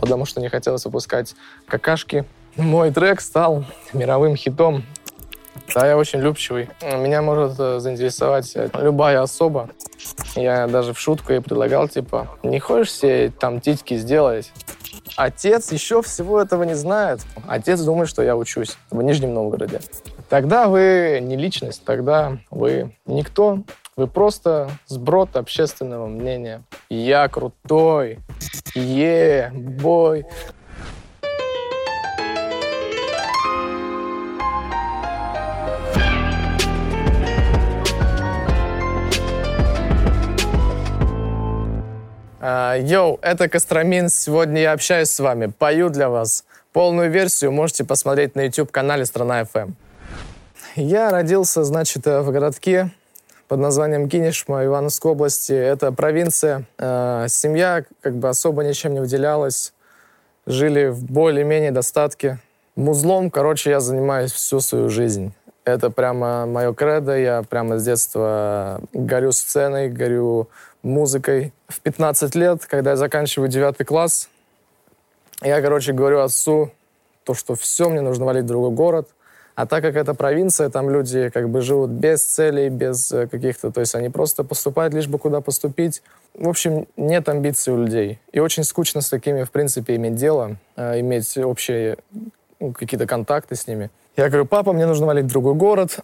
потому что не хотелось выпускать какашки. Мой трек стал мировым хитом. Да, я очень любчивый. Меня может э, заинтересовать любая особа. Я даже в шутку ей предлагал, типа, не хочешь себе там титьки сделать? Отец еще всего этого не знает. Отец думает, что я учусь в Нижнем Новгороде. Тогда вы не личность, тогда вы никто. Вы просто сброд общественного мнения. Я крутой. Е, бой. А, йоу, это Костромин. Сегодня я общаюсь с вами, пою для вас. Полную версию можете посмотреть на YouTube-канале «Страна FM». Я родился, значит, в городке под названием Кинешма Ивановской области. Это провинция. А, семья как бы особо ничем не выделялась. Жили в более-менее достатке. Музлом, короче, я занимаюсь всю свою жизнь. Это прямо мое кредо. Я прямо с детства горю сценой, горю музыкой. В 15 лет, когда я заканчиваю 9 класс, я, короче, говорю отцу, то, что все, мне нужно валить в другой город. А так как это провинция, там люди как бы живут без целей, без э, каких-то... То есть они просто поступают, лишь бы куда поступить. В общем, нет амбиций у людей. И очень скучно с такими, в принципе, иметь дело, э, иметь общие ну, какие-то контакты с ними. Я говорю, папа, мне нужно валить в другой город.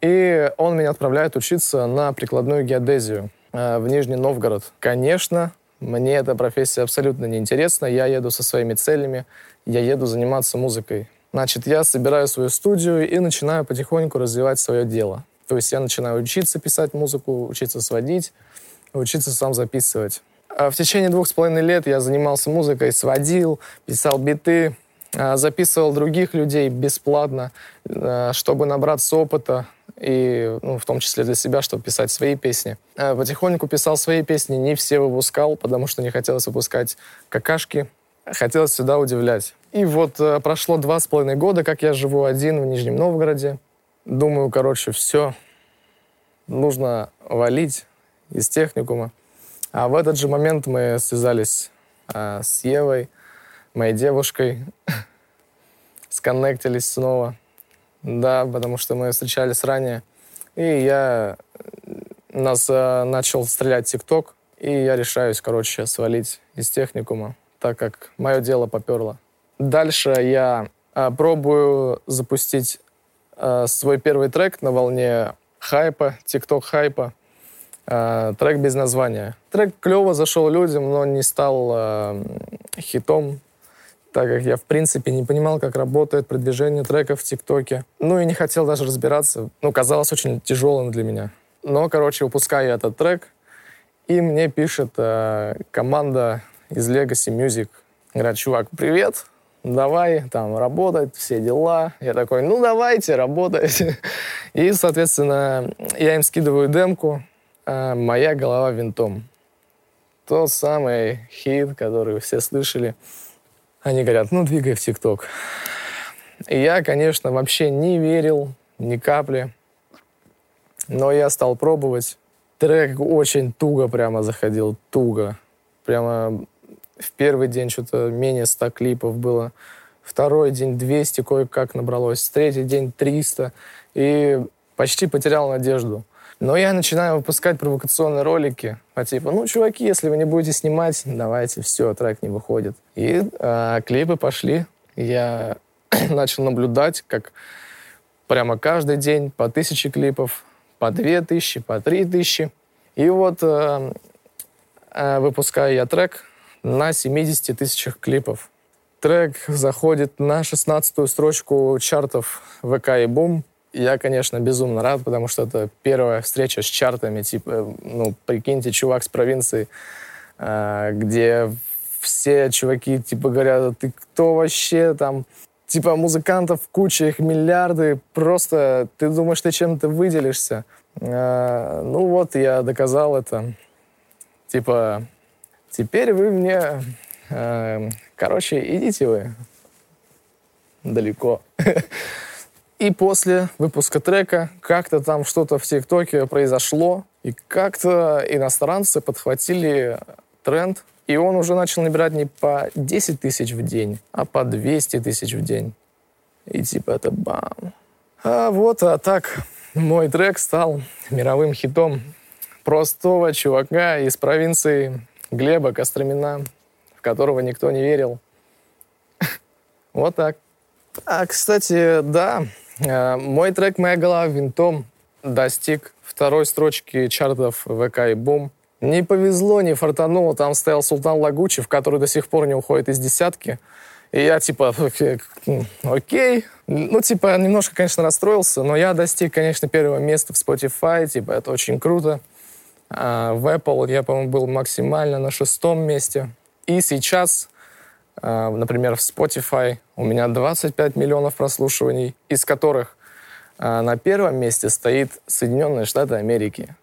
И он меня отправляет учиться на прикладную геодезию. Э, в Нижний Новгород. Конечно, мне эта профессия абсолютно неинтересна. Я еду со своими целями, я еду заниматься музыкой. Значит, я собираю свою студию и начинаю потихоньку развивать свое дело. То есть я начинаю учиться писать музыку, учиться сводить, учиться сам записывать. А в течение двух с половиной лет я занимался музыкой, сводил, писал биты, а, записывал других людей бесплатно, э, чтобы набраться опыта, и ну, в том числе для себя, чтобы писать свои песни. Потихоньку писал свои песни, не все выпускал, потому что не хотелось выпускать какашки, хотелось сюда удивлять. И вот э, прошло два с половиной года, как я живу один в Нижнем Новгороде. Думаю, короче, все, нужно валить из техникума. А в этот же момент мы связались э, с Евой, моей девушкой, сконнектились снова. Да, потому что мы встречались ранее. И я... Нас э, начал стрелять ТикТок, и я решаюсь, короче, свалить из техникума, так как мое дело поперло. Дальше я э, пробую запустить э, свой первый трек на волне хайпа, ТикТок хайпа. Э, трек без названия. Трек клево зашел людям, но не стал э, хитом так как я, в принципе, не понимал, как работает продвижение треков в ТикТоке. Ну и не хотел даже разбираться. Ну, казалось очень тяжелым для меня. Но, короче, выпускаю я этот трек, и мне пишет э, команда из Legacy Music. Говорят, чувак, привет, давай там работать, все дела. Я такой, ну давайте, работайте. И, соответственно, я им скидываю демку э, «Моя голова винтом». Тот самый хит, который все слышали. Они говорят, ну, двигай в ТикТок. И я, конечно, вообще не верил ни капли. Но я стал пробовать. Трек очень туго прямо заходил, туго. Прямо в первый день что-то менее 100 клипов было. Второй день 200 кое-как набралось. Третий день 300. И почти потерял надежду. Но я начинаю выпускать провокационные ролики по типу, ну, чуваки, если вы не будете снимать, давайте, все, трек не выходит. И э, клипы пошли. Я начал наблюдать, как прямо каждый день по тысяче клипов, по две тысячи, по три тысячи. И вот э, э, выпускаю я трек на 70 тысячах клипов. Трек заходит на 16-ю строчку чартов ВК и Бум. Я, конечно, безумно рад, потому что это первая встреча с чартами. Типа, ну, прикиньте, чувак с провинции, э, где все чуваки, типа, говорят, ты кто вообще там? Типа, музыкантов куча, их миллиарды. Просто ты думаешь, ты чем-то выделишься. Э, ну вот, я доказал это. Типа, теперь вы мне... Э, короче, идите вы далеко. И после выпуска трека как-то там что-то в ТикТоке произошло, и как-то иностранцы подхватили тренд и он уже начал набирать не по 10 тысяч в день, а по 200 тысяч в день. И типа это бам. А вот, а так мой трек стал мировым хитом простого чувака из провинции Глеба Костромина, в которого никто не верил. Вот так. А, кстати, да, э, мой трек «Моя голова винтом» достиг второй строчки чартов ВК и Бум. Не повезло, не фартануло. Там стоял Султан Лагучев, который до сих пор не уходит из десятки. И я типа, окей. Ну, типа, немножко, конечно, расстроился, но я достиг, конечно, первого места в Spotify. Типа, это очень круто. А в Apple я, по-моему, был максимально на шестом месте. И сейчас, а, например, в Spotify у меня 25 миллионов прослушиваний, из которых а, на первом месте стоит Соединенные Штаты Америки.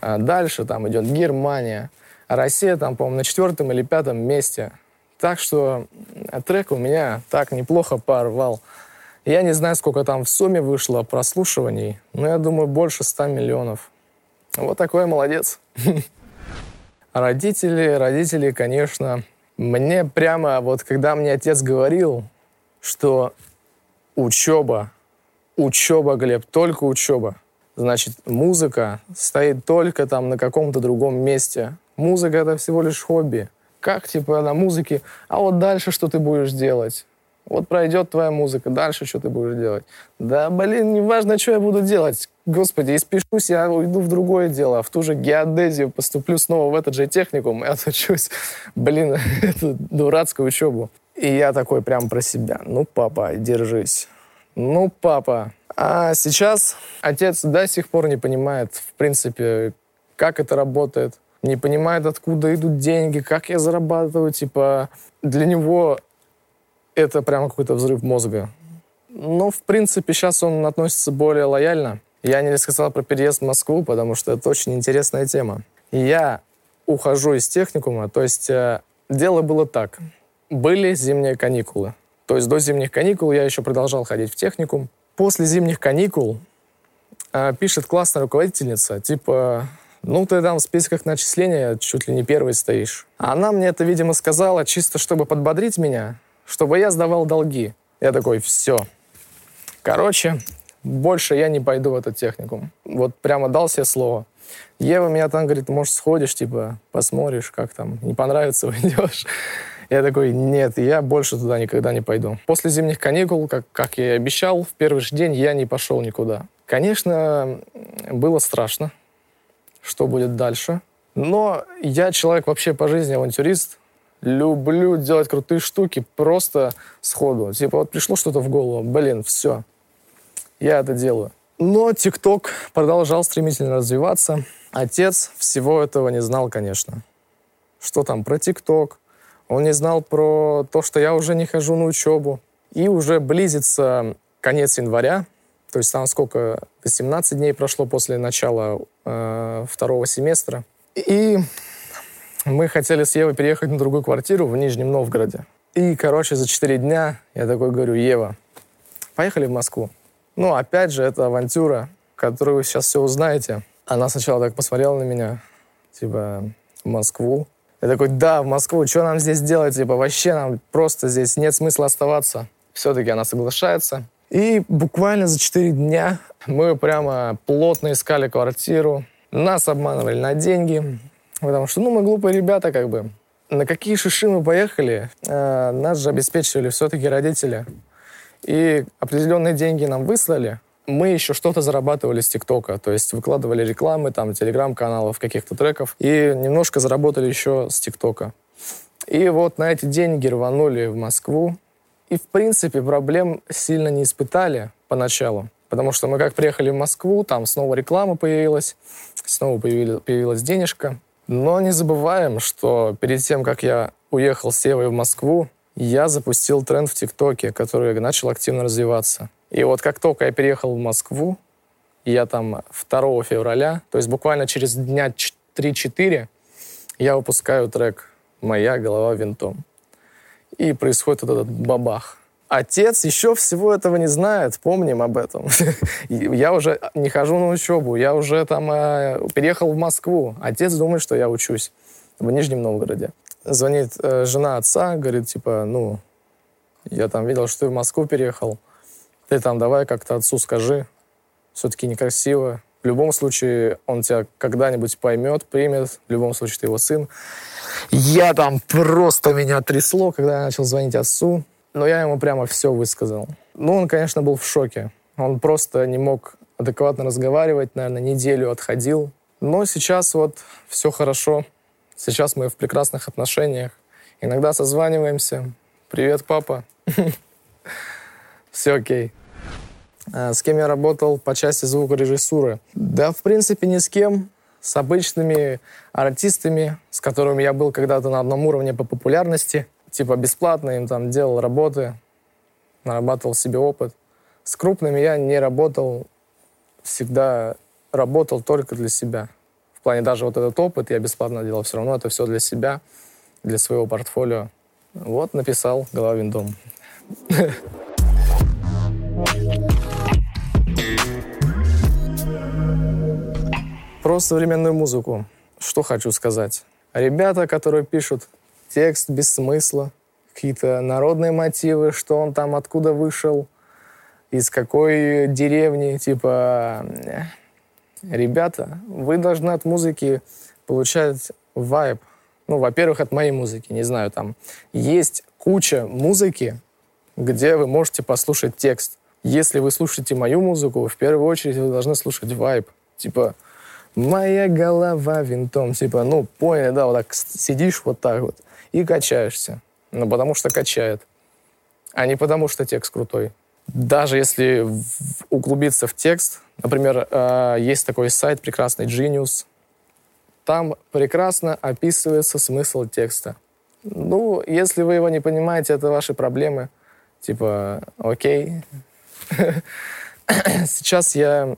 Дальше там идет Германия. Россия там, по-моему, на четвертом или пятом месте. Так что трек у меня так неплохо порвал. Я не знаю, сколько там в сумме вышло прослушиваний, но я думаю, больше 100 миллионов. Вот такой молодец. Родители, родители, конечно, мне прямо, вот когда мне отец говорил, что учеба, учеба, Глеб, только учеба, значит, музыка стоит только там на каком-то другом месте. Музыка — это всего лишь хобби. Как, типа, на музыке, а вот дальше что ты будешь делать? Вот пройдет твоя музыка, дальше что ты будешь делать? Да, блин, неважно, что я буду делать. Господи, испишусь, я уйду в другое дело, в ту же геодезию, поступлю снова в этот же техникум и отучусь, блин, эту дурацкую учебу. И я такой прям про себя. Ну, папа, держись. Ну, папа. А сейчас отец до сих пор не понимает, в принципе, как это работает. Не понимает, откуда идут деньги, как я зарабатываю. Типа, для него это прямо какой-то взрыв мозга. Но, в принципе, сейчас он относится более лояльно. Я не рассказал про переезд в Москву, потому что это очень интересная тема. Я ухожу из техникума, то есть э, дело было так. Были зимние каникулы. То есть до зимних каникул я еще продолжал ходить в техникум. После зимних каникул э, пишет классная руководительница, типа, ну, ты там в списках начисления чуть ли не первый стоишь. Она мне это, видимо, сказала чисто, чтобы подбодрить меня, чтобы я сдавал долги. Я такой, все. Короче, больше я не пойду в этот техникум. Вот прямо дал себе слово. Ева меня там говорит, может, сходишь, типа, посмотришь, как там, не понравится, уйдешь. Я такой, нет, я больше туда никогда не пойду. После зимних каникул, как, как я и обещал, в первый же день я не пошел никуда. Конечно, было страшно, что будет дальше. Но я человек вообще по жизни авантюрист. Люблю делать крутые штуки просто сходу. Типа вот пришло что-то в голову, блин, все, я это делаю. Но ТикТок продолжал стремительно развиваться. Отец всего этого не знал, конечно. Что там про ТикТок, он не знал про то, что я уже не хожу на учебу. И уже близится конец января, то есть там сколько, 18 дней прошло после начала э, второго семестра. И мы хотели с Евой переехать на другую квартиру в Нижнем Новгороде. И, короче, за 4 дня я такой говорю, Ева, поехали в Москву. Ну, опять же, это авантюра, которую вы сейчас все узнаете. Она сначала так посмотрела на меня, типа, в Москву. Я такой, да, в Москву, что нам здесь делать? Типа, вообще нам просто здесь нет смысла оставаться. Все-таки она соглашается. И буквально за 4 дня мы прямо плотно искали квартиру. Нас обманывали на деньги. Потому что, ну, мы глупые ребята, как бы. На какие шиши мы поехали? Э, нас же обеспечивали все-таки родители. И определенные деньги нам выслали мы еще что-то зарабатывали с ТикТока, то есть выкладывали рекламы, там, телеграм-каналов, каких-то треков, и немножко заработали еще с ТикТока. И вот на эти деньги рванули в Москву, и, в принципе, проблем сильно не испытали поначалу, потому что мы как приехали в Москву, там снова реклама появилась, снова появилась, денежка. Но не забываем, что перед тем, как я уехал с Севой в Москву, я запустил тренд в ТикТоке, который начал активно развиваться. И вот как только я переехал в Москву, я там 2 февраля, то есть буквально через дня 3-4, я выпускаю трек «Моя голова винтом». И происходит вот этот бабах. Отец еще всего этого не знает, помним об этом. я уже не хожу на учебу, я уже там э, переехал в Москву. Отец думает, что я учусь в Нижнем Новгороде. звонит э, жена отца, говорит, типа, ну, я там видел, что ты в Москву переехал. Ты там давай как-то отцу скажи. Все-таки некрасиво. В любом случае, он тебя когда-нибудь поймет, примет. В любом случае, ты его сын. Я там просто меня трясло, когда я начал звонить отцу. Но я ему прямо все высказал. Ну, он, конечно, был в шоке. Он просто не мог адекватно разговаривать, наверное, неделю отходил. Но сейчас вот все хорошо. Сейчас мы в прекрасных отношениях. Иногда созваниваемся. Привет, папа. Все окей. А с кем я работал по части звукорежиссуры? Да, в принципе, ни с кем. С обычными артистами, с которыми я был когда-то на одном уровне по популярности. Типа бесплатно им там делал работы, нарабатывал себе опыт. С крупными я не работал, всегда работал только для себя. В плане даже вот этот опыт я бесплатно делал, все равно это все для себя, для своего портфолио. Вот написал «Головин дом». Про современную музыку. Что хочу сказать. Ребята, которые пишут текст без смысла, какие-то народные мотивы, что он там откуда вышел, из какой деревни, типа... Э, ребята, вы должны от музыки получать вайб. Ну, во-первых, от моей музыки, не знаю, там есть куча музыки, где вы можете послушать текст. Если вы слушаете мою музыку, в первую очередь вы должны слушать вайб. Типа, моя голова винтом. Типа, ну, поняли, да, вот так сидишь вот так вот и качаешься. Ну, потому что качает. А не потому что текст крутой. Даже если углубиться в текст, например, э, есть такой сайт прекрасный Genius, там прекрасно описывается смысл текста. Ну, если вы его не понимаете, это ваши проблемы. Типа, окей. Сейчас я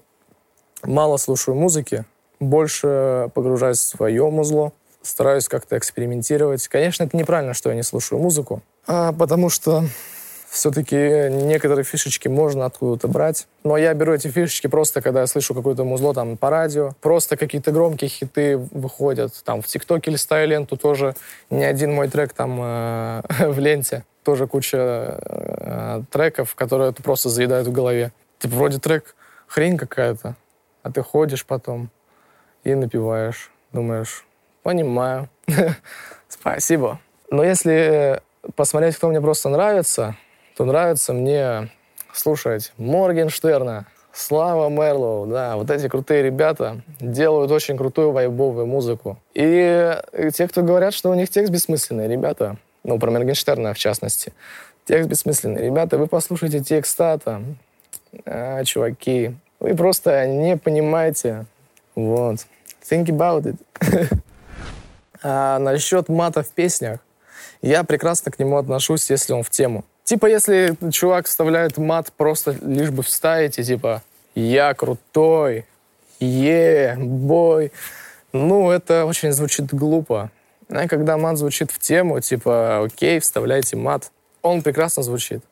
мало слушаю музыки, больше погружаюсь в свое музло, стараюсь как-то экспериментировать. Конечно, это неправильно, что я не слушаю музыку, а потому что все-таки некоторые фишечки можно откуда-то брать. Но я беру эти фишечки просто, когда я слышу какое-то музло там по радио. Просто какие-то громкие хиты выходят. Там в ТикТоке листаю ленту тоже. Не один мой трек там э, в ленте. Тоже куча э, треков, которые просто заедают в голове. Типа вроде трек хрень какая-то, а ты ходишь потом и напиваешь. Думаешь, понимаю. Спасибо. Но если посмотреть, кто мне просто нравится, то нравится мне слушать Моргенштерна, Слава Мерлоу, да, вот эти крутые ребята делают очень крутую вайбовую музыку. И те, кто говорят, что у них текст бессмысленный, ребята, ну, про Моргенштерна в частности, текст бессмысленный. Ребята, вы послушайте текста там, а, чуваки, вы просто не понимаете. Вот. Think about it. а насчет мата в песнях, я прекрасно к нему отношусь, если он в тему. Типа, если чувак вставляет мат просто лишь бы вставить, и типа «я крутой», «е, бой», ну, это очень звучит глупо. А когда мат звучит в тему, типа «окей, вставляйте мат», он прекрасно звучит.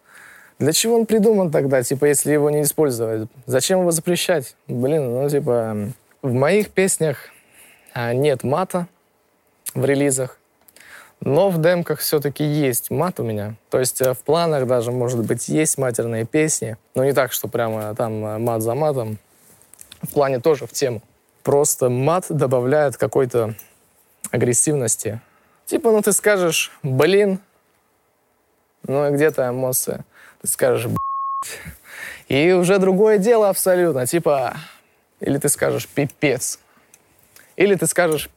Для чего он придуман тогда, типа, если его не использовать? Зачем его запрещать? Блин, ну, типа, в моих песнях а, нет мата в релизах. Но в демках все-таки есть мат у меня. То есть э, в планах даже, может быть, есть матерные песни. Но не так, что прямо там э, мат за матом. В плане тоже в тему. Просто мат добавляет какой-то агрессивности. Типа, ну ты скажешь, блин, ну и где-то эмоция. Ты скажешь, блядь. И уже другое дело абсолютно. Типа, или ты скажешь, пипец. Или ты скажешь,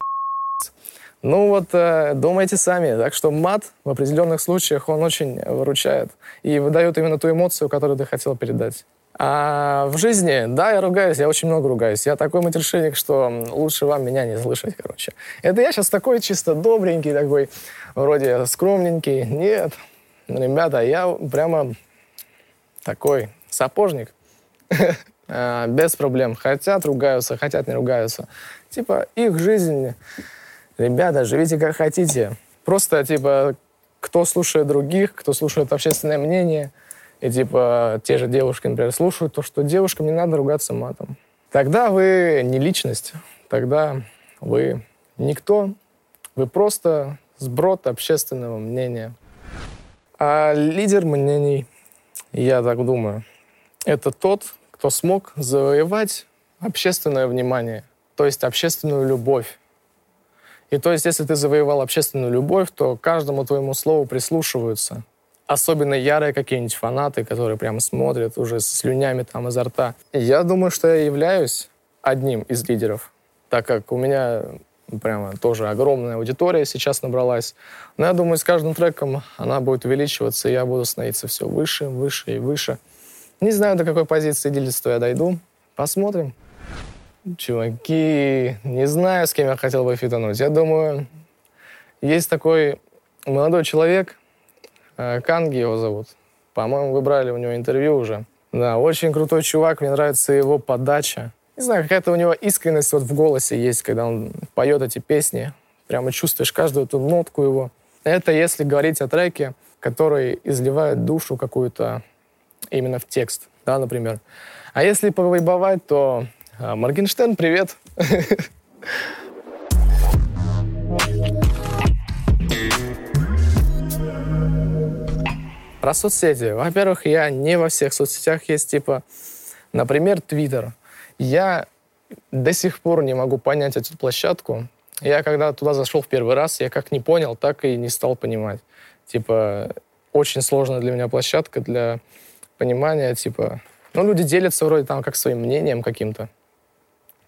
ну вот, э, думайте сами. Так что мат в определенных случаях, он очень выручает и выдает именно ту эмоцию, которую ты хотел передать. А в жизни, да, я ругаюсь, я очень много ругаюсь. Я такой матершинник, что лучше вам меня не слышать, короче. Это я сейчас такой чисто добренький, такой, вроде скромненький. Нет, ребята, я прямо такой сапожник. А, без проблем. Хотят, ругаются, хотят, не ругаются. Типа, их жизнь Ребята, живите как хотите. Просто, типа, кто слушает других, кто слушает общественное мнение, и, типа, те же девушки, например, слушают то, что девушкам не надо ругаться матом. Тогда вы не личность, тогда вы никто, вы просто сброд общественного мнения. А лидер мнений, я так думаю, это тот, кто смог завоевать общественное внимание, то есть общественную любовь. И то есть, если ты завоевал общественную любовь, то каждому твоему слову прислушиваются. Особенно ярые какие-нибудь фанаты, которые прямо смотрят уже с слюнями там изо рта. я думаю, что я являюсь одним из лидеров, так как у меня прямо тоже огромная аудитория сейчас набралась. Но я думаю, с каждым треком она будет увеличиваться, и я буду становиться все выше, выше и выше. Не знаю, до какой позиции лидерства я дойду. Посмотрим. Чуваки, не знаю, с кем я хотел бы фитануть. Я думаю, есть такой молодой человек, э, Канги его зовут. По-моему, вы брали у него интервью уже. Да, очень крутой чувак, мне нравится его подача. Не знаю, какая-то у него искренность вот в голосе есть, когда он поет эти песни. Прямо чувствуешь каждую эту нотку его. Это если говорить о треке, который изливает душу какую-то именно в текст, да, например. А если повайбовать, то а, Моргенштерн, привет. Про соцсети. Во-первых, я не во всех соцсетях есть, типа, например, Твиттер. Я до сих пор не могу понять эту площадку. Я когда туда зашел в первый раз, я как не понял, так и не стал понимать. Типа, очень сложная для меня площадка для понимания, типа... Ну, люди делятся вроде там как своим мнением каким-то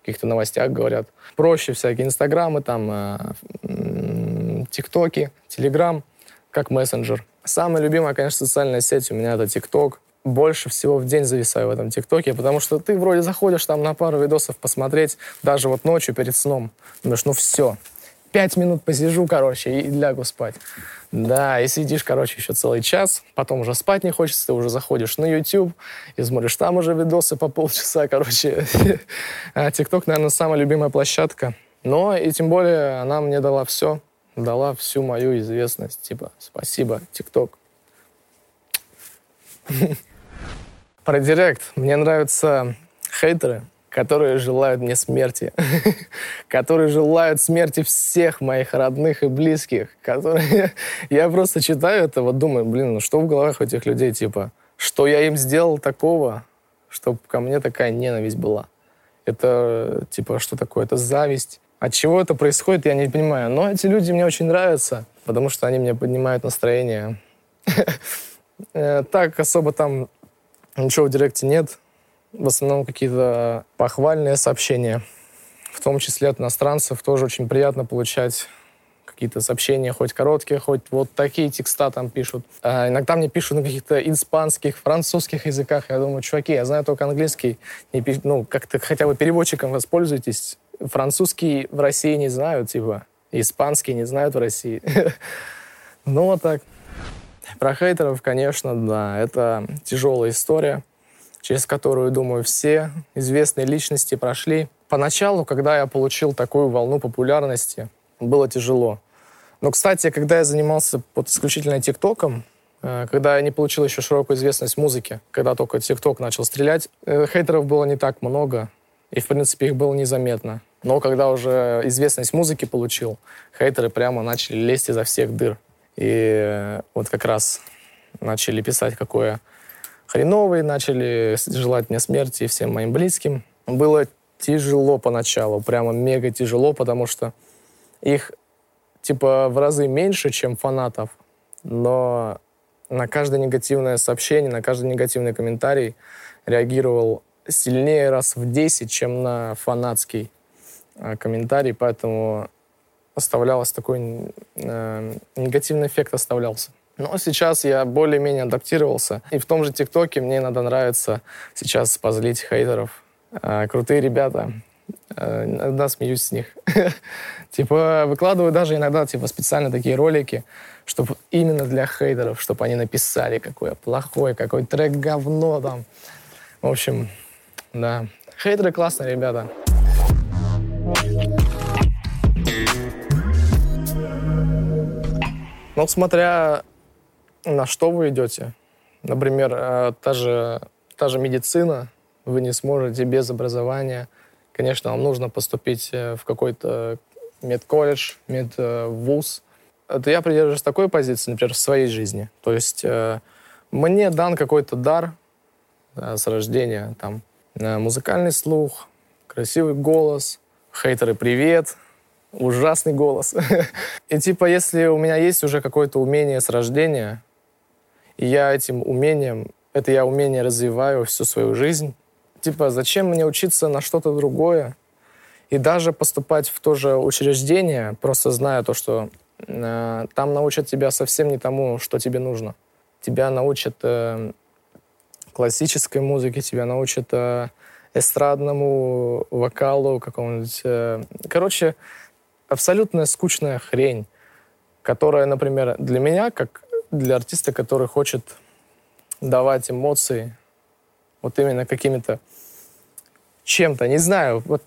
каких-то новостях говорят. Проще всякие инстаграмы, там, э, тиктоки, телеграм, как мессенджер. Самая любимая, конечно, социальная сеть у меня это тикток. Больше всего в день зависаю в этом ТикТоке, потому что ты вроде заходишь там на пару видосов посмотреть, даже вот ночью перед сном. Думаешь, ну все, пять минут посижу, короче, и лягу спать. Да, и сидишь, короче, еще целый час, потом уже спать не хочется, ты уже заходишь на YouTube и смотришь там уже видосы по полчаса, короче. А ТикТок, наверное, самая любимая площадка. Но и тем более она мне дала все, дала всю мою известность. Типа, спасибо, ТикТок. Про Директ. Мне нравятся хейтеры, которые желают мне смерти, которые желают смерти всех моих родных и близких, которые... я просто читаю это, вот думаю, блин, ну что в головах у этих людей, типа, что я им сделал такого, чтобы ко мне такая ненависть была. Это, типа, что такое? Это зависть. От чего это происходит, я не понимаю. Но эти люди мне очень нравятся, потому что они мне поднимают настроение. Э, так особо там ничего в директе нет в основном какие-то похвальные сообщения, в том числе от иностранцев. Тоже очень приятно получать какие-то сообщения, хоть короткие, хоть вот такие текста там пишут. А иногда мне пишут на каких-то испанских, французских языках. Я думаю, чуваки, я знаю только английский. Не пиш... Ну, как-то хотя бы переводчиком воспользуйтесь. Французский в России не знают, типа. Испанский не знают в России. Ну, вот так. Про хейтеров, конечно, да, это тяжелая история через которую, думаю, все известные личности прошли. Поначалу, когда я получил такую волну популярности, было тяжело. Но, кстати, когда я занимался вот исключительно ТикТоком, э, когда я не получил еще широкую известность музыки, когда только ТикТок начал стрелять, э, хейтеров было не так много, и, в принципе, их было незаметно. Но когда уже известность музыки получил, хейтеры прямо начали лезть изо всех дыр. И э, вот как раз начали писать, какое хреновые, начали желать мне смерти всем моим близким. Было тяжело поначалу, прямо мега тяжело, потому что их типа в разы меньше, чем фанатов, но на каждое негативное сообщение, на каждый негативный комментарий реагировал сильнее раз в 10, чем на фанатский э, комментарий, поэтому оставлялось такой э, негативный эффект оставлялся. Но сейчас я более-менее адаптировался. И в том же ТикТоке мне иногда нравится сейчас позлить хейтеров. А, крутые ребята. А, иногда смеюсь с них. типа выкладываю даже иногда типа специально такие ролики, чтобы именно для хейтеров, чтобы они написали, какой плохой, какой трек говно там. В общем, да. Хейтеры классные ребята. Ну, смотря на что вы идете. Например, э, та же, та же медицина, вы не сможете без образования. Конечно, вам нужно поступить э, в какой-то медколледж, медвуз. это я придерживаюсь такой позиции, например, в своей жизни. То есть э, мне дан какой-то дар да, с рождения, там, э, музыкальный слух, красивый голос, хейтеры привет, ужасный голос. И типа, если у меня есть уже какое-то умение с рождения, и я этим умением, это я умение развиваю всю свою жизнь, типа, зачем мне учиться на что-то другое? И даже поступать в то же учреждение, просто зная то, что э, там научат тебя совсем не тому, что тебе нужно. Тебя научат э, классической музыке, тебя научат э, эстрадному вокалу какому-нибудь. Э. Короче, абсолютно скучная хрень, которая, например, для меня, как для артиста, который хочет давать эмоции, вот именно какими-то чем-то, не знаю, вот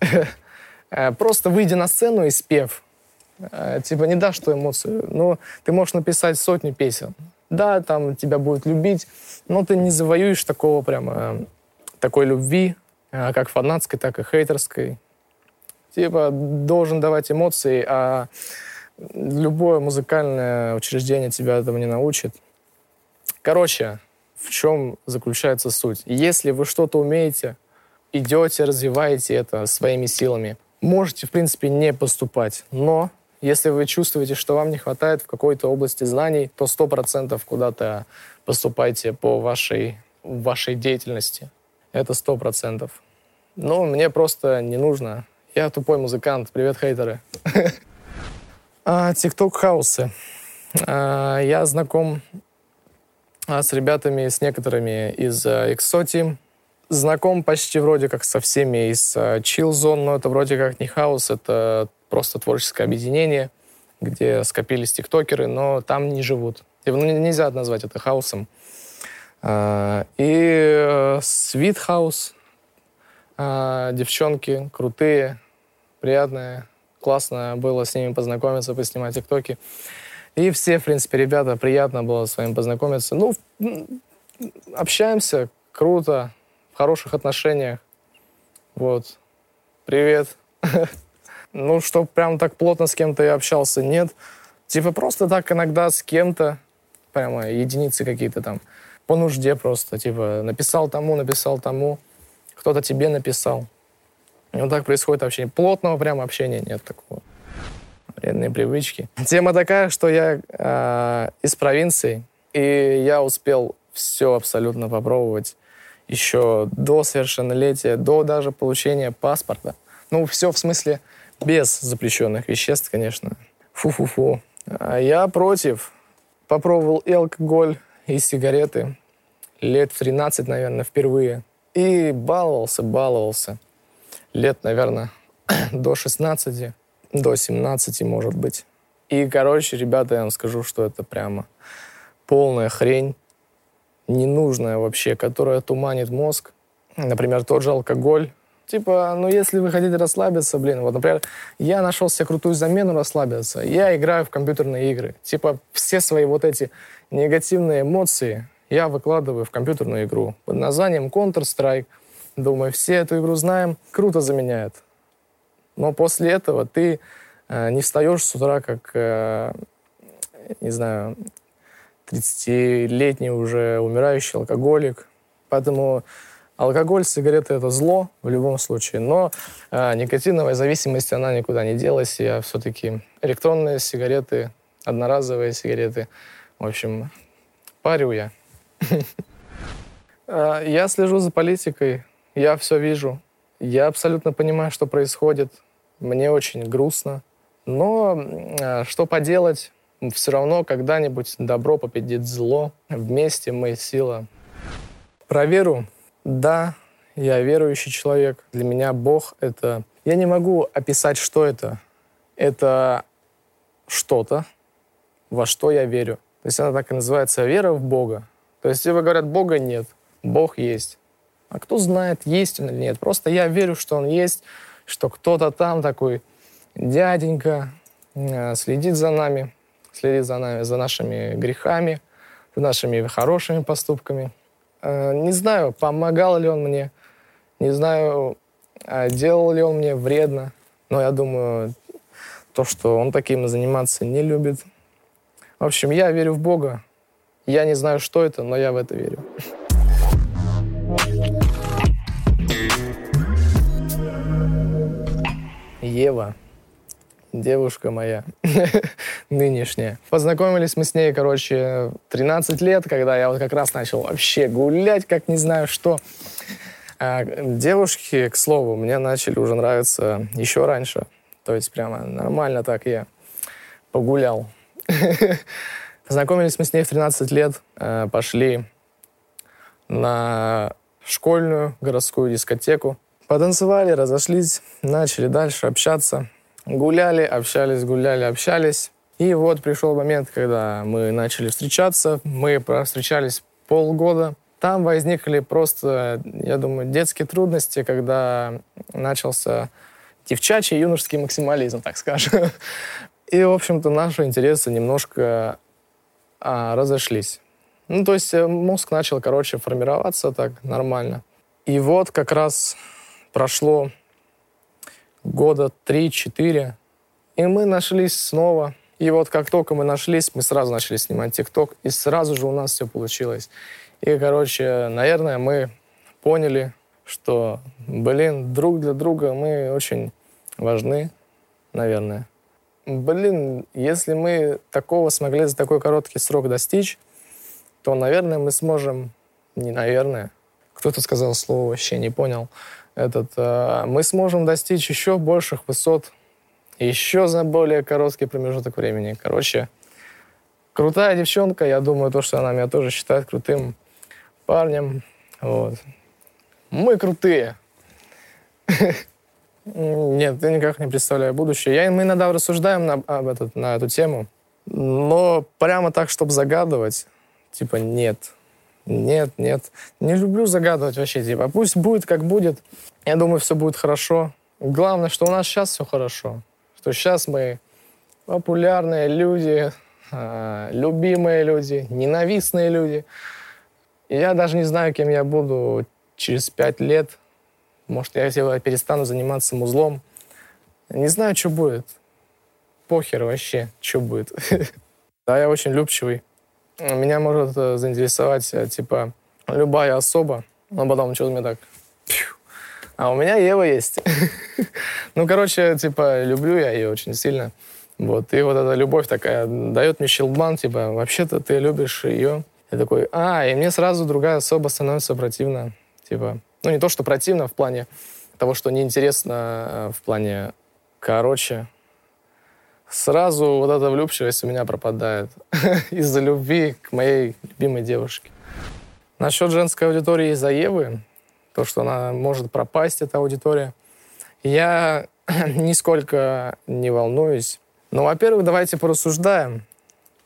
э, просто выйдя на сцену и спев, э, типа не дашь ту эмоцию, но ты можешь написать сотни песен. Да, там тебя будут любить, но ты не завоюешь такого прямо, э, такой любви, как фанатской, так и хейтерской. Типа должен давать эмоции, а любое музыкальное учреждение тебя этого не научит. Короче, в чем заключается суть? Если вы что-то умеете, идете, развиваете это своими силами. Можете, в принципе, не поступать, но если вы чувствуете, что вам не хватает в какой-то области знаний, то сто процентов куда-то поступайте по вашей, вашей деятельности. Это сто процентов. Но мне просто не нужно. Я тупой музыкант. Привет, хейтеры. А, Тикток-хаусы. А, я знаком а, с ребятами, с некоторыми из EXO Team знаком почти вроде как со всеми из Chill Zone, но это вроде как не хаос, это просто творческое объединение, где скопились тиктокеры, но там не живут. И, ну, нельзя назвать это хаосом. И uh, Sweet House, девчонки крутые, приятные, классно было с ними познакомиться, поснимать тиктоки. И все, в принципе, ребята, приятно было с вами познакомиться. Ну, общаемся, круто, хороших отношениях. Вот. Привет. ну, что прям так плотно с кем-то я общался, нет. Типа просто так иногда с кем-то, прямо единицы какие-то там, по нужде просто. Типа написал тому, написал тому, кто-то тебе написал. И вот так происходит общение. Плотного прямо общения нет такого. Вредные привычки. Тема такая, что я э, из провинции, и я успел все абсолютно попробовать еще до совершеннолетия, до даже получения паспорта. Ну, все в смысле без запрещенных веществ, конечно. Фу-фу-фу. А я против. Попробовал и алкоголь, и сигареты. Лет в 13, наверное, впервые. И баловался, баловался. Лет, наверное, до 16, до 17, может быть. И, короче, ребята, я вам скажу, что это прямо полная хрень ненужная вообще, которая туманит мозг. Например, тот же алкоголь. Типа, ну если вы хотите расслабиться, блин, вот, например, я нашел себе крутую замену расслабиться. Я играю в компьютерные игры. Типа, все свои вот эти негативные эмоции я выкладываю в компьютерную игру под названием Counter-Strike. Думаю, все эту игру знаем. Круто заменяет. Но после этого ты э, не встаешь с утра как, э, не знаю, 30-летний уже умирающий алкоголик. Поэтому алкоголь, сигареты — это зло в любом случае. Но э, никотиновая зависимость, она никуда не делась. Я все-таки электронные сигареты, одноразовые сигареты. В общем, парю я. А, я слежу за политикой, я все вижу. Я абсолютно понимаю, что происходит. Мне очень грустно. Но а, что поделать? все равно когда-нибудь добро победит зло. Вместе мы сила. Про веру. Да, я верующий человек. Для меня Бог — это... Я не могу описать, что это. Это что-то, во что я верю. То есть она так и называется «вера в Бога». То есть, если говорят «Бога нет», Бог есть. А кто знает, есть он или нет. Просто я верю, что он есть, что кто-то там такой дяденька э, следит за нами, следит за нами, за нашими грехами, за нашими хорошими поступками. Э, не знаю, помогал ли он мне, не знаю, а делал ли он мне вредно, но я думаю, то, что он таким заниматься не любит. В общем, я верю в Бога. Я не знаю, что это, но я в это верю. Ева, девушка моя нынешняя. Познакомились мы с ней, короче, 13 лет, когда я вот как раз начал вообще гулять, как не знаю что. А девушки, к слову, мне начали уже нравиться еще раньше. То есть прямо нормально так я погулял. Познакомились мы с ней в 13 лет, э, пошли на школьную городскую дискотеку. Потанцевали, разошлись, начали дальше общаться. Гуляли, общались, гуляли, общались. И вот пришел момент, когда мы начали встречаться. Мы встречались полгода. Там возникли просто, я думаю, детские трудности, когда начался девчачий юношеский максимализм, так скажем. И, в общем-то, наши интересы немножко а, разошлись. Ну, то есть э, мозг начал, короче, формироваться так нормально. И вот как раз прошло года 3-4, и мы нашлись снова. И вот как только мы нашлись, мы сразу начали снимать ТикТок, и сразу же у нас все получилось. И, короче, наверное, мы поняли, что, блин, друг для друга мы очень важны, наверное. Блин, если мы такого смогли за такой короткий срок достичь, то, наверное, мы сможем, не наверное, кто-то сказал слово, вообще не понял, этот, э, мы сможем достичь еще больших высот, еще за более короткий промежуток времени. Короче, крутая девчонка, я думаю, то, что она меня тоже считает крутым парнем. Вот. Мы крутые. Нет, я никак не представляю будущее. Я, мы иногда рассуждаем на, об этот, на эту тему, но прямо так, чтобы загадывать, типа, нет. Нет, нет. Не люблю загадывать вообще. Типа, пусть будет, как будет. Я думаю, все будет хорошо. Главное, что у нас сейчас все хорошо. Что сейчас мы популярные люди, э, любимые люди, ненавистные люди. Я даже не знаю, кем я буду через пять лет. Может, я типа, перестану заниматься музлом. Не знаю, что будет. Похер вообще, что будет. Да, я очень любчивый. Меня может э, заинтересовать, э, типа, любая особа. Но потом что-то мне так... А у меня Ева есть. ну, короче, типа, люблю я ее очень сильно. Вот. И вот эта любовь такая дает мне щелбан, типа, вообще-то ты любишь ее. Я такой, а, и мне сразу другая особа становится противна. Типа, ну, не то, что противно в плане того, что неинтересно, а в плане, короче, сразу вот эта влюбчивость у меня пропадает из-за любви к моей любимой девушке. Насчет женской аудитории из-за Евы, то, что она может пропасть, эта аудитория, я нисколько не волнуюсь. Но, во-первых, давайте порассуждаем.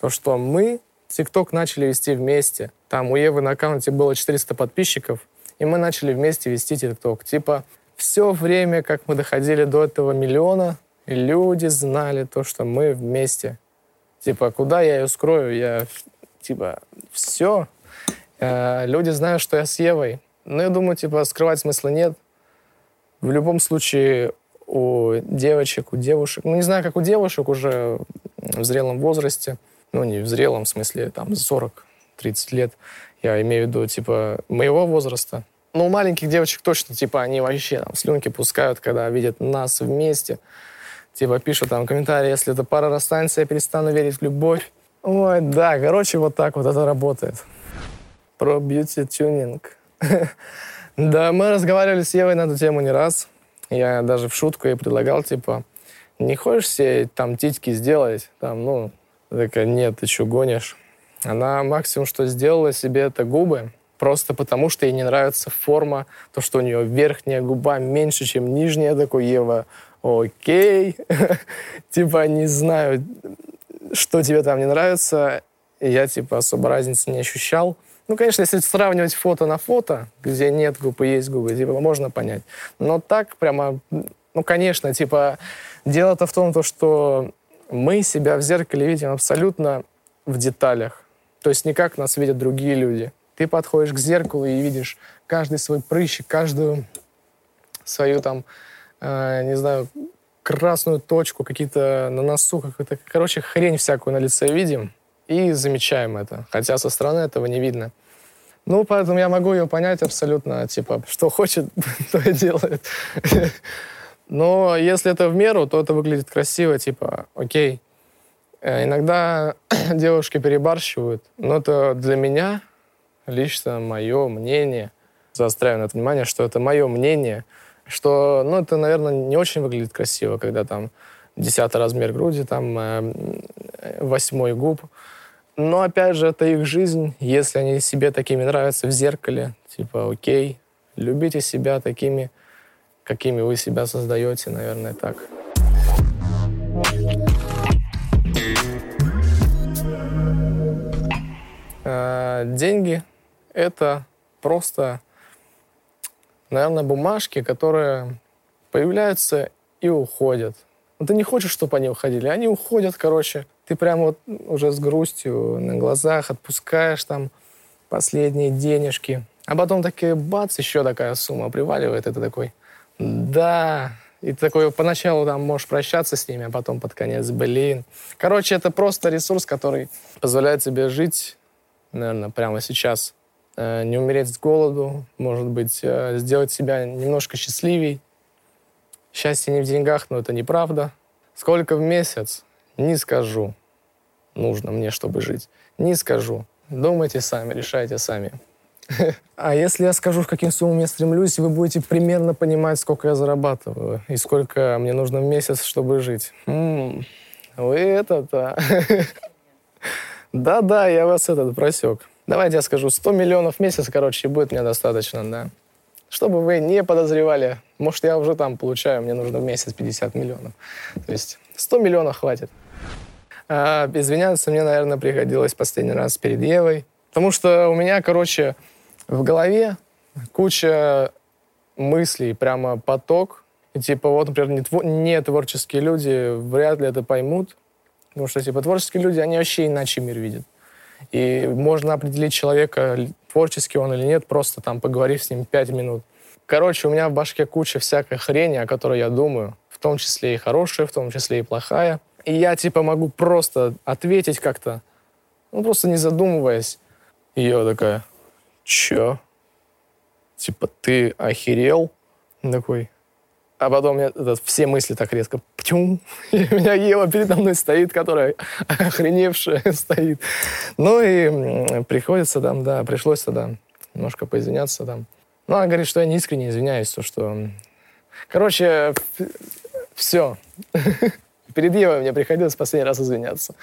То, что мы ТикТок начали вести вместе. Там у Евы на аккаунте было 400 подписчиков, и мы начали вместе вести ТикТок. Типа, все время, как мы доходили до этого миллиона, люди знали то, что мы вместе. Типа, куда я ее скрою? Я, типа, все. Э, люди знают, что я с Евой. Но я думаю, типа, скрывать смысла нет. В любом случае, у девочек, у девушек, ну, не знаю, как у девушек уже в зрелом возрасте, ну, не в зрелом смысле, там, 40-30 лет, я имею в виду, типа, моего возраста. Ну, у маленьких девочек точно, типа, они вообще там слюнки пускают, когда видят нас вместе типа пишут там комментарии, если эта пара расстанется, я перестану верить в любовь. Ой, да, короче, вот так вот это работает. Про бьюти-тюнинг. да, мы разговаривали с Евой на эту тему не раз. Я даже в шутку ей предлагал, типа, не хочешь себе там титьки сделать? Там, ну, такая, нет, ты что, гонишь? Она максимум, что сделала себе, это губы. Просто потому, что ей не нравится форма, то, что у нее верхняя губа меньше, чем нижняя. Такой, Ева, окей, типа, не знаю, что тебе там не нравится. Я, типа, особо разницы не ощущал. Ну, конечно, если сравнивать фото на фото, где нет губы, есть губы, типа, можно понять. Но так прямо, ну, конечно, типа, дело-то в том, то, что мы себя в зеркале видим абсолютно в деталях. То есть не как нас видят другие люди. Ты подходишь к зеркалу и видишь каждый свой прыщик, каждую свою там не знаю, красную точку, какие-то на носу, какую-то, короче, хрень всякую на лице видим и замечаем это. Хотя со стороны этого не видно. Ну, поэтому я могу ее понять абсолютно, типа, что хочет, то и делает. Но если это в меру, то это выглядит красиво, типа, окей. Э, иногда девушки перебарщивают, но это для меня лично мое мнение. Заостряю на это внимание, что это мое мнение, что, ну, это, наверное, не очень выглядит красиво, когда там десятый размер груди, там э, восьмой губ. Но, опять же, это их жизнь. Если они себе такими нравятся в зеркале, типа, окей, любите себя такими, какими вы себя создаете, наверное, так. А, деньги — это просто, наверное, бумажки, которые появляются и уходят. Но ты не хочешь, чтобы они уходили. Они уходят, короче, ты прям вот уже с грустью на глазах отпускаешь там последние денежки. А потом такие бац, еще такая сумма приваливает, ты такой, да. И ты такой поначалу там можешь прощаться с ними, а потом под конец, блин. Короче, это просто ресурс, который позволяет тебе жить, наверное, прямо сейчас. Э, не умереть с голоду, может быть, э, сделать себя немножко счастливей. Счастье не в деньгах, но это неправда. Сколько в месяц? Не скажу. Нужно мне, чтобы жить. Не скажу. Думайте сами, решайте сами. А если я скажу, в каким суммам я стремлюсь, вы будете примерно понимать, сколько я зарабатываю и сколько мне нужно в месяц, чтобы жить. М-м, вы это-то... Да-да, я вас этот просек. Давайте я скажу, 100 миллионов в месяц, короче, будет мне достаточно, да. Чтобы вы не подозревали, может, я уже там получаю, мне нужно в месяц 50 миллионов. То есть 100 миллионов хватит. А, извиняться мне, наверное, приходилось последний раз перед Евой. Потому что у меня, короче, в голове куча мыслей, прямо поток. И типа вот, например, не, тво- не творческие люди вряд ли это поймут. Потому что, типа, творческие люди, они вообще иначе мир видят. И можно определить человека, творческий он или нет, просто там поговорив с ним пять минут. Короче, у меня в башке куча всякой хрени, о которой я думаю, в том числе и хорошая, в том числе и плохая. И я, типа, могу просто ответить как-то, ну, просто не задумываясь. И я такая, чё? Типа, ты охерел? Такой. А потом мне этот, все мысли так резко птюм, и меня Ева передо мной стоит, которая охреневшая стоит. Ну и приходится там, да, пришлось тогда немножко поизвиняться там. Ну, она говорит, что я не искренне извиняюсь, то что... Короче, все. Перед Евой мне приходилось последний раз извиняться.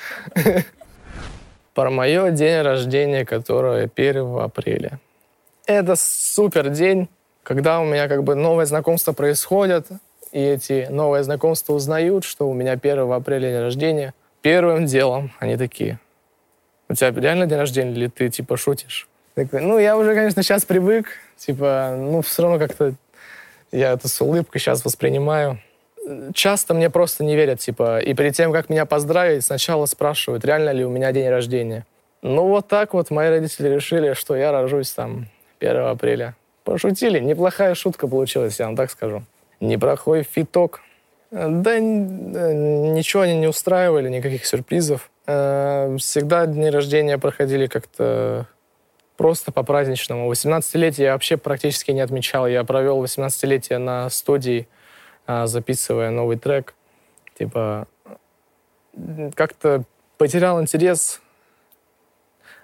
Про мое день рождения, которое 1 апреля. Это супер день, когда у меня как бы новые знакомства происходят, и эти новые знакомства узнают, что у меня 1 апреля день рождения. Первым делом они такие, у тебя реально день рождения или ты типа шутишь? Такой, ну, я уже, конечно, сейчас привык, типа, ну, все равно как-то я это с улыбкой сейчас воспринимаю часто мне просто не верят, типа, и перед тем, как меня поздравить, сначала спрашивают, реально ли у меня день рождения. Ну, вот так вот мои родители решили, что я рожусь там 1 апреля. Пошутили, неплохая шутка получилась, я вам так скажу. Неплохой фиток. Да ничего они не устраивали, никаких сюрпризов. Э, всегда дни рождения проходили как-то просто по-праздничному. 18-летие я вообще практически не отмечал. Я провел 18-летие на студии записывая новый трек, типа, как-то потерял интерес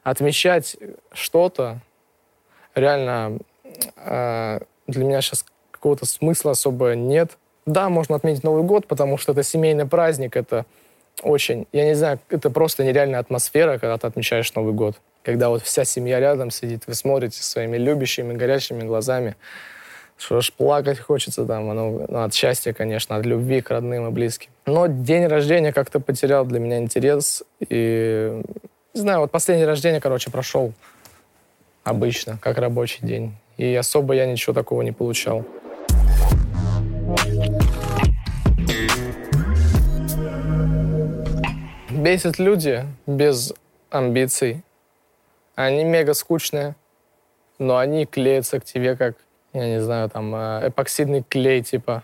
отмечать что-то. Реально, для меня сейчас какого-то смысла особо нет. Да, можно отметить Новый год, потому что это семейный праздник, это очень, я не знаю, это просто нереальная атмосфера, когда ты отмечаешь Новый год. Когда вот вся семья рядом сидит, вы смотрите своими любящими, горящими глазами что ж плакать хочется там, оно, ну, от счастья, конечно, от любви к родным и близким. Но день рождения как-то потерял для меня интерес. И, не знаю, вот последний рождение, короче, прошел обычно, как рабочий день. И особо я ничего такого не получал. Бесят люди без амбиций. Они мега скучные, но они клеятся к тебе как я не знаю, там, э, эпоксидный клей, типа.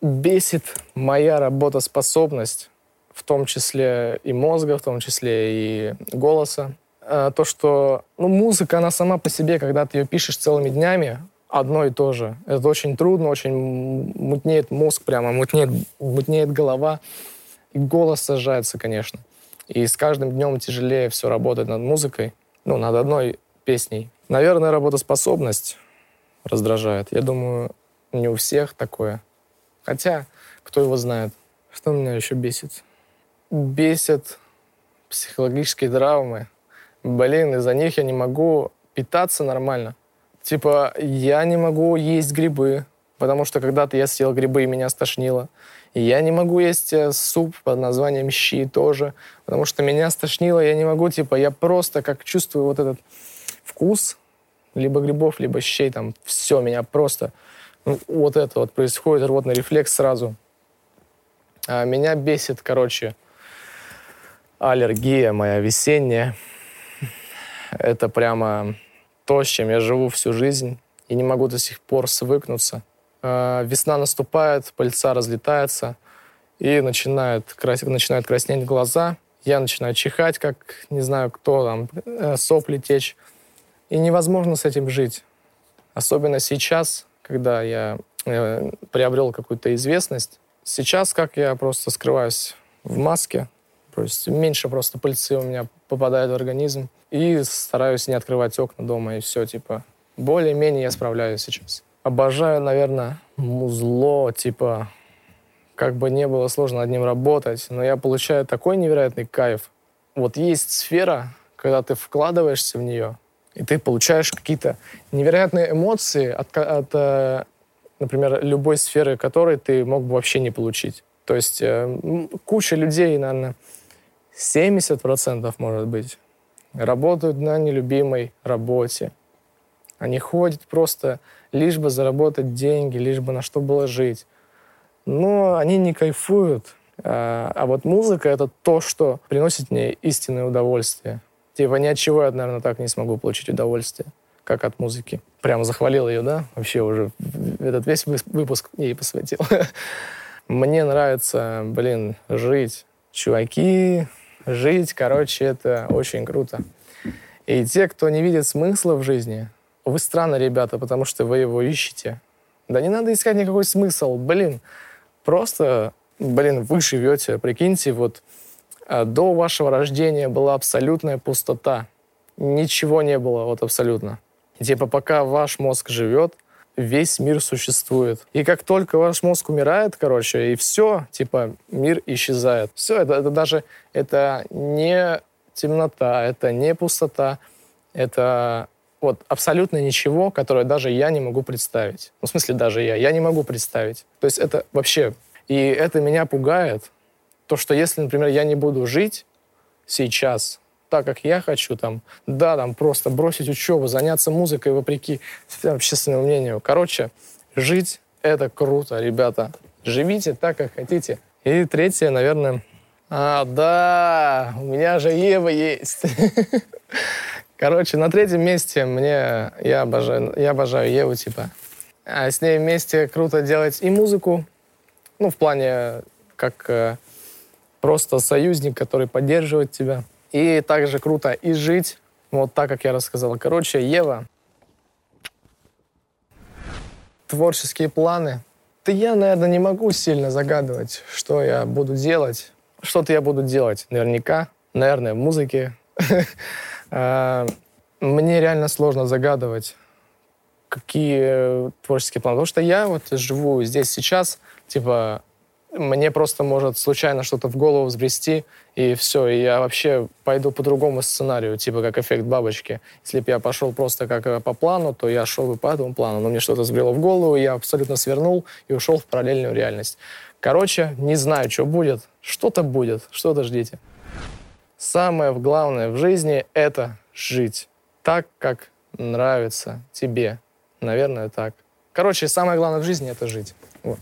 бесит моя работоспособность, в том числе и мозга, в том числе и голоса. А, то, что ну, музыка, она сама по себе, когда ты ее пишешь целыми днями, одно и то же. Это очень трудно, очень мутнеет мозг прямо, мутнеет, мутнеет голова. И голос сажается, конечно. И с каждым днем тяжелее все работать над музыкой, ну, над одной песней. Наверное, работоспособность раздражает. Я думаю, не у всех такое. Хотя, кто его знает. Что меня еще бесит? Бесит психологические травмы. Блин, из-за них я не могу питаться нормально. Типа, я не могу есть грибы, потому что когда-то я съел грибы и меня стошнило. Я не могу есть э, суп под названием щи тоже, потому что меня стошнило, я не могу, типа, я просто как чувствую вот этот вкус либо грибов, либо щей, там, все, меня просто, ну, вот это вот происходит, рвотный рефлекс сразу. А меня бесит, короче, аллергия моя весенняя. Это прямо то, с чем я живу всю жизнь и не могу до сих пор свыкнуться. Э, весна наступает, пыльца разлетается, и начинает, крас... краснеть глаза. Я начинаю чихать, как не знаю кто там, э, сопли течь. И невозможно с этим жить. Особенно сейчас, когда я э, приобрел какую-то известность. Сейчас как я просто скрываюсь в маске, то есть меньше просто пыльцы у меня попадает в организм. И стараюсь не открывать окна дома, и все, типа, более-менее я справляюсь сейчас. Обожаю, наверное, музло, типа, как бы не было сложно над ним работать, но я получаю такой невероятный кайф. Вот есть сфера, когда ты вкладываешься в нее, и ты получаешь какие-то невероятные эмоции от, от э, например, любой сферы, которой ты мог бы вообще не получить. То есть э, куча людей, наверное, 70% может быть, работают на нелюбимой работе. Они ходят просто лишь бы заработать деньги, лишь бы на что было жить. Но они не кайфуют. А, а вот музыка — это то, что приносит мне истинное удовольствие. Типа ни от чего я, наверное, так не смогу получить удовольствие, как от музыки. Прямо захвалил ее, да? Вообще уже этот весь выпуск ей посвятил. Мне нравится, блин, жить. Чуваки, жить, короче, это очень круто. И те, кто не видит смысла в жизни, вы странно, ребята, потому что вы его ищете. Да не надо искать никакой смысл. Блин, просто, блин, вы живете. Прикиньте, вот а, до вашего рождения была абсолютная пустота. Ничего не было, вот абсолютно. Типа, пока ваш мозг живет, весь мир существует. И как только ваш мозг умирает, короче, и все, типа, мир исчезает. Все, это, это даже, это не темнота, это не пустота, это вот абсолютно ничего, которое даже я не могу представить. Ну, в смысле, даже я. Я не могу представить. То есть это вообще... И это меня пугает. То, что если, например, я не буду жить сейчас так, как я хочу, там, да, там, просто бросить учебу, заняться музыкой вопреки общественному мнению. Короче, жить — это круто, ребята. Живите так, как хотите. И третье, наверное... А, да, у меня же Ева есть. Короче, на третьем месте мне... Я обожаю, я обожаю Еву, типа. А с ней вместе круто делать и музыку, ну, в плане как э, просто союзник, который поддерживает тебя. И также круто и жить, вот так, как я рассказал. Короче, Ева, творческие планы. Да я, наверное, не могу сильно загадывать, что я буду делать. Что-то я буду делать наверняка, наверное, в музыке. А, мне реально сложно загадывать, какие творческие планы. Потому что я вот живу здесь сейчас, типа, мне просто может случайно что-то в голову взбрести, и все, и я вообще пойду по другому сценарию, типа как эффект бабочки. Если бы я пошел просто как э, по плану, то я шел бы по этому плану, но мне что-то сбрело в голову, я абсолютно свернул и ушел в параллельную реальность. Короче, не знаю, что будет. Что-то будет, что-то ждите. Самое главное в жизни — это жить так, как нравится тебе. Наверное, так. Короче, самое главное в жизни — это жить. Вот.